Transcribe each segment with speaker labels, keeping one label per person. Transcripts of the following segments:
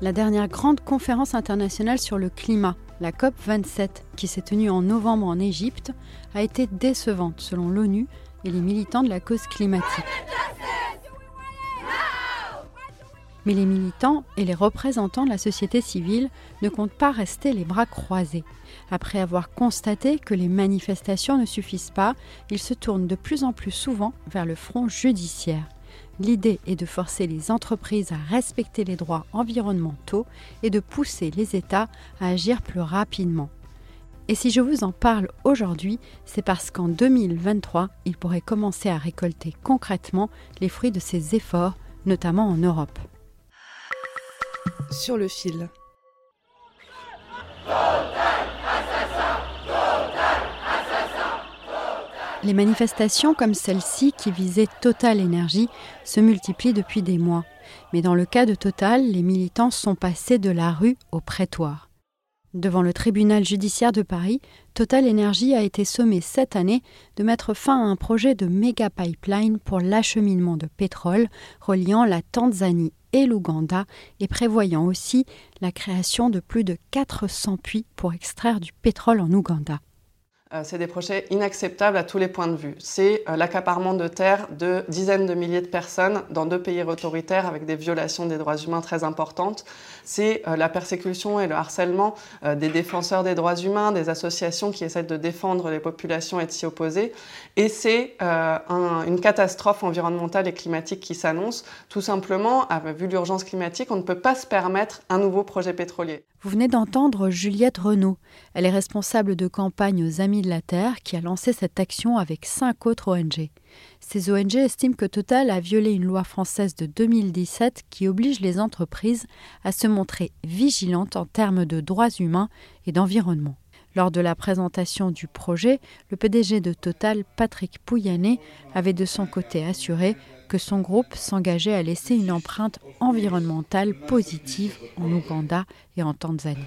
Speaker 1: La dernière grande conférence internationale sur le climat, la COP27, qui s'est tenue en novembre en Égypte, a été décevante selon l'ONU et les militants de la cause climatique. Mais les militants et les représentants de la société civile ne comptent pas rester les bras croisés. Après avoir constaté que les manifestations ne suffisent pas, ils se tournent de plus en plus souvent vers le front judiciaire. L'idée est de forcer les entreprises à respecter les droits environnementaux et de pousser les États à agir plus rapidement. Et si je vous en parle aujourd'hui, c'est parce qu'en 2023, ils pourraient commencer à récolter concrètement les fruits de ces efforts, notamment en Europe.
Speaker 2: Sur le fil.
Speaker 1: Les manifestations comme celle-ci qui visaient Total Energy se multiplient depuis des mois. Mais dans le cas de Total, les militants sont passés de la rue au prétoire. Devant le tribunal judiciaire de Paris, Total Energy a été sommé cette année de mettre fin à un projet de méga pipeline pour l'acheminement de pétrole reliant la Tanzanie et l'Ouganda et prévoyant aussi la création de plus de 400 puits pour extraire du pétrole en Ouganda.
Speaker 3: Euh, c'est des projets inacceptables à tous les points de vue. C'est euh, l'accaparement de terres de dizaines de milliers de personnes dans deux pays autoritaires avec des violations des droits humains très importantes. C'est euh, la persécution et le harcèlement des défenseurs des droits humains, des associations qui essaient de défendre les populations et de s'y opposer. Et c'est un, une catastrophe environnementale et climatique qui s'annonce. Tout simplement, vu l'urgence climatique, on ne peut pas se permettre un nouveau projet pétrolier.
Speaker 1: Vous venez d'entendre Juliette Renaud. Elle est responsable de campagne aux Amis de la Terre qui a lancé cette action avec cinq autres ONG. Ces ONG estiment que Total a violé une loi française de 2017 qui oblige les entreprises à se montrer vigilantes en termes de droits humains et d'environnement. Lors de la présentation du projet, le PDG de Total, Patrick Pouyanné, avait de son côté assuré que son groupe s'engageait à laisser une empreinte environnementale positive en Ouganda et en Tanzanie.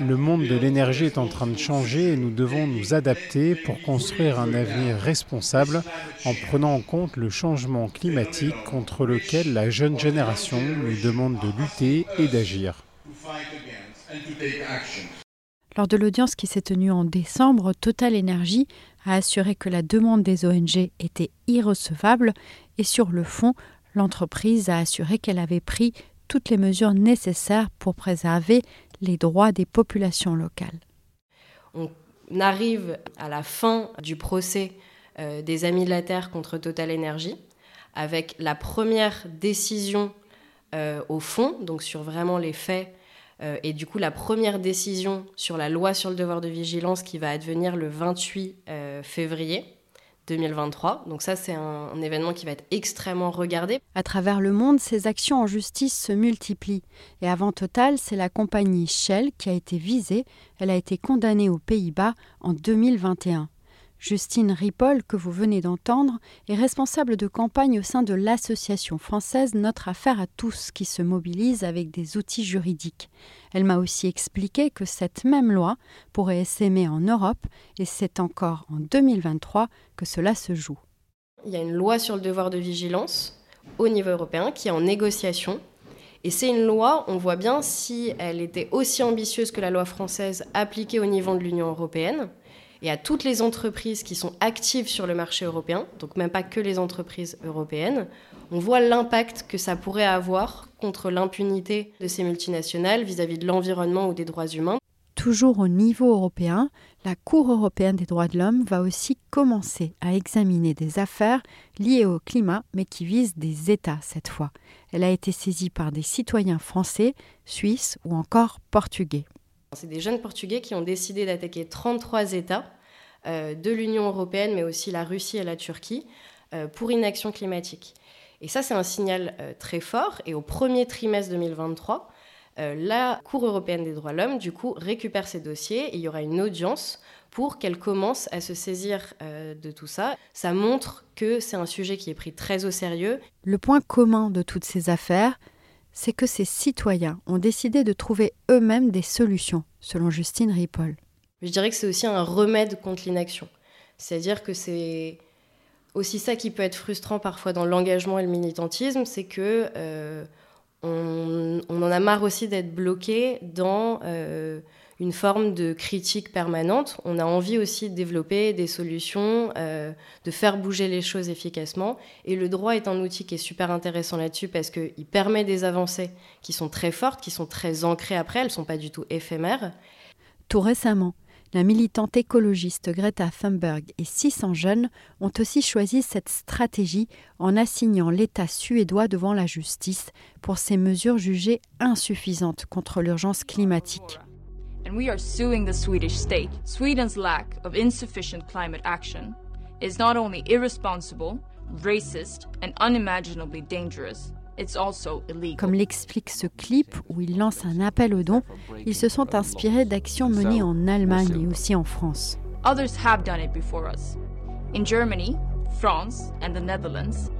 Speaker 4: Le monde de l'énergie est en train de changer et nous devons nous adapter pour construire un avenir responsable en prenant en compte le changement climatique contre lequel la jeune génération nous demande de lutter et d'agir.
Speaker 1: Lors de l'audience qui s'est tenue en décembre, Total Energy a assuré que la demande des ONG était irrecevable et sur le fond, l'entreprise a assuré qu'elle avait pris toutes les mesures nécessaires pour préserver les droits des populations locales.
Speaker 5: On arrive à la fin du procès euh, des Amis de la Terre contre Total Energy avec la première décision euh, au fond, donc sur vraiment les faits euh, et du coup, la première décision sur la loi sur le devoir de vigilance qui va advenir le 28 euh, février 2023. Donc ça, c'est un, un, événement qui va être extrêmement regardé.
Speaker 1: À travers le monde, ces actions en justice se multiplient. Et avant Total, c'est la compagnie Shell qui a été visée. Elle a été condamnée aux Pays-Bas en 2021. Justine Ripoll, que vous venez d'entendre, est responsable de campagne au sein de l'association française Notre Affaire à tous, qui se mobilise avec des outils juridiques. Elle m'a aussi expliqué que cette même loi pourrait s'aimer en Europe, et c'est encore en 2023 que cela se joue.
Speaker 5: Il y a une loi sur le devoir de vigilance au niveau européen qui est en négociation. Et c'est une loi, on voit bien si elle était aussi ambitieuse que la loi française appliquée au niveau de l'Union européenne et à toutes les entreprises qui sont actives sur le marché européen, donc même pas que les entreprises européennes, on voit l'impact que ça pourrait avoir contre l'impunité de ces multinationales vis-à-vis de l'environnement ou des droits humains.
Speaker 1: toujours au niveau européen, la Cour européenne des droits de l'homme va aussi commencer à examiner des affaires liées au climat, mais qui visent des États cette fois. Elle a été saisie par des citoyens français, suisses ou encore portugais.
Speaker 5: C'est des jeunes Portugais qui ont décidé d'attaquer 33 États euh, de l'Union européenne, mais aussi la Russie et la Turquie, euh, pour inaction climatique. Et ça, c'est un signal euh, très fort. Et au premier trimestre 2023, la Cour européenne des droits de l'homme, du coup, récupère ces dossiers et il y aura une audience pour qu'elle commence à se saisir de tout ça. Ça montre que c'est un sujet qui est pris très au sérieux.
Speaker 1: Le point commun de toutes ces affaires, c'est que ces citoyens ont décidé de trouver eux-mêmes des solutions, selon Justine Ripoll.
Speaker 5: Je dirais que c'est aussi un remède contre l'inaction. C'est-à-dire que c'est aussi ça qui peut être frustrant parfois dans l'engagement et le militantisme, c'est que euh, on, en a marre aussi d'être bloqué dans euh, une forme de critique permanente. On a envie aussi de développer des solutions, euh, de faire bouger les choses efficacement. Et le droit est un outil qui est super intéressant là-dessus parce qu'il permet des avancées qui sont très fortes, qui sont très ancrées après, elles ne sont pas du tout éphémères.
Speaker 1: Tout récemment, la militante écologiste Greta Thunberg et 600 jeunes ont aussi choisi cette stratégie en assignant l'État suédois devant la justice pour ces mesures jugées insuffisantes contre l'urgence climatique and we are suing the Swedish state. Sweden's lack of insufficient climate action is not only irresponsible, racist and unimaginably dangerous. It's also illegal. Comme l'explique ce clip où il lance un appel aux dons, ils se sont inspirés d'actions menées en Allemagne et aussi en France. Others have done it before us. In Germany, France and the Netherlands,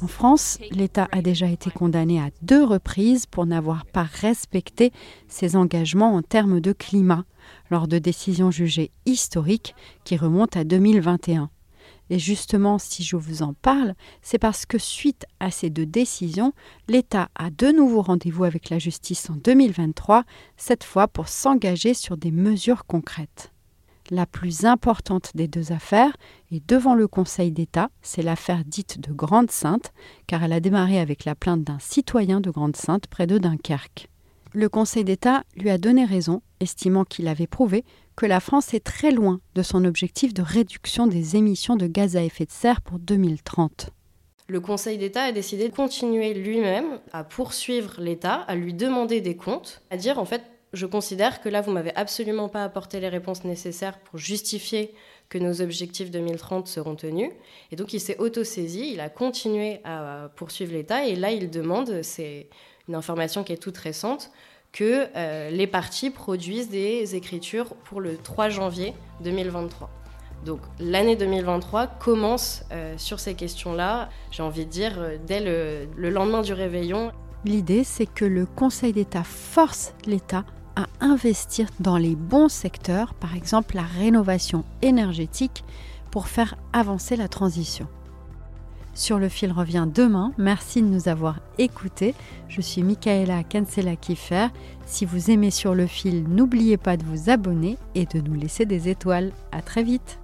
Speaker 1: en France, l'État a déjà été condamné à deux reprises pour n'avoir pas respecté ses engagements en termes de climat lors de décisions jugées historiques qui remontent à 2021. Et justement, si je vous en parle, c'est parce que suite à ces deux décisions, l'État a de nouveau rendez-vous avec la justice en 2023, cette fois pour s'engager sur des mesures concrètes. La plus importante des deux affaires est devant le Conseil d'État, c'est l'affaire dite de Grande-Sainte, car elle a démarré avec la plainte d'un citoyen de Grande-Sainte près de Dunkerque. Le Conseil d'État lui a donné raison, estimant qu'il avait prouvé que la France est très loin de son objectif de réduction des émissions de gaz à effet de serre pour 2030.
Speaker 5: Le Conseil d'État a décidé de continuer lui-même à poursuivre l'État, à lui demander des comptes, à dire en fait je considère que là, vous m'avez absolument pas apporté les réponses nécessaires pour justifier que nos objectifs 2030 seront tenus. Et donc, il s'est auto-saisi, il a continué à poursuivre l'État, et là, il demande, c'est une information qui est toute récente, que euh, les partis produisent des écritures pour le 3 janvier 2023. Donc l'année 2023 commence euh, sur ces questions-là, j'ai envie de dire, euh, dès le lendemain du réveillon.
Speaker 1: L'idée, c'est que le Conseil d'État force l'État à investir dans les bons secteurs, par exemple la rénovation énergétique, pour faire avancer la transition. Sur le fil revient demain. Merci de nous avoir écoutés. Je suis Michaela Kansela-Kiffer. Si vous aimez sur le fil, n'oubliez pas de vous abonner et de nous laisser des étoiles. À très vite.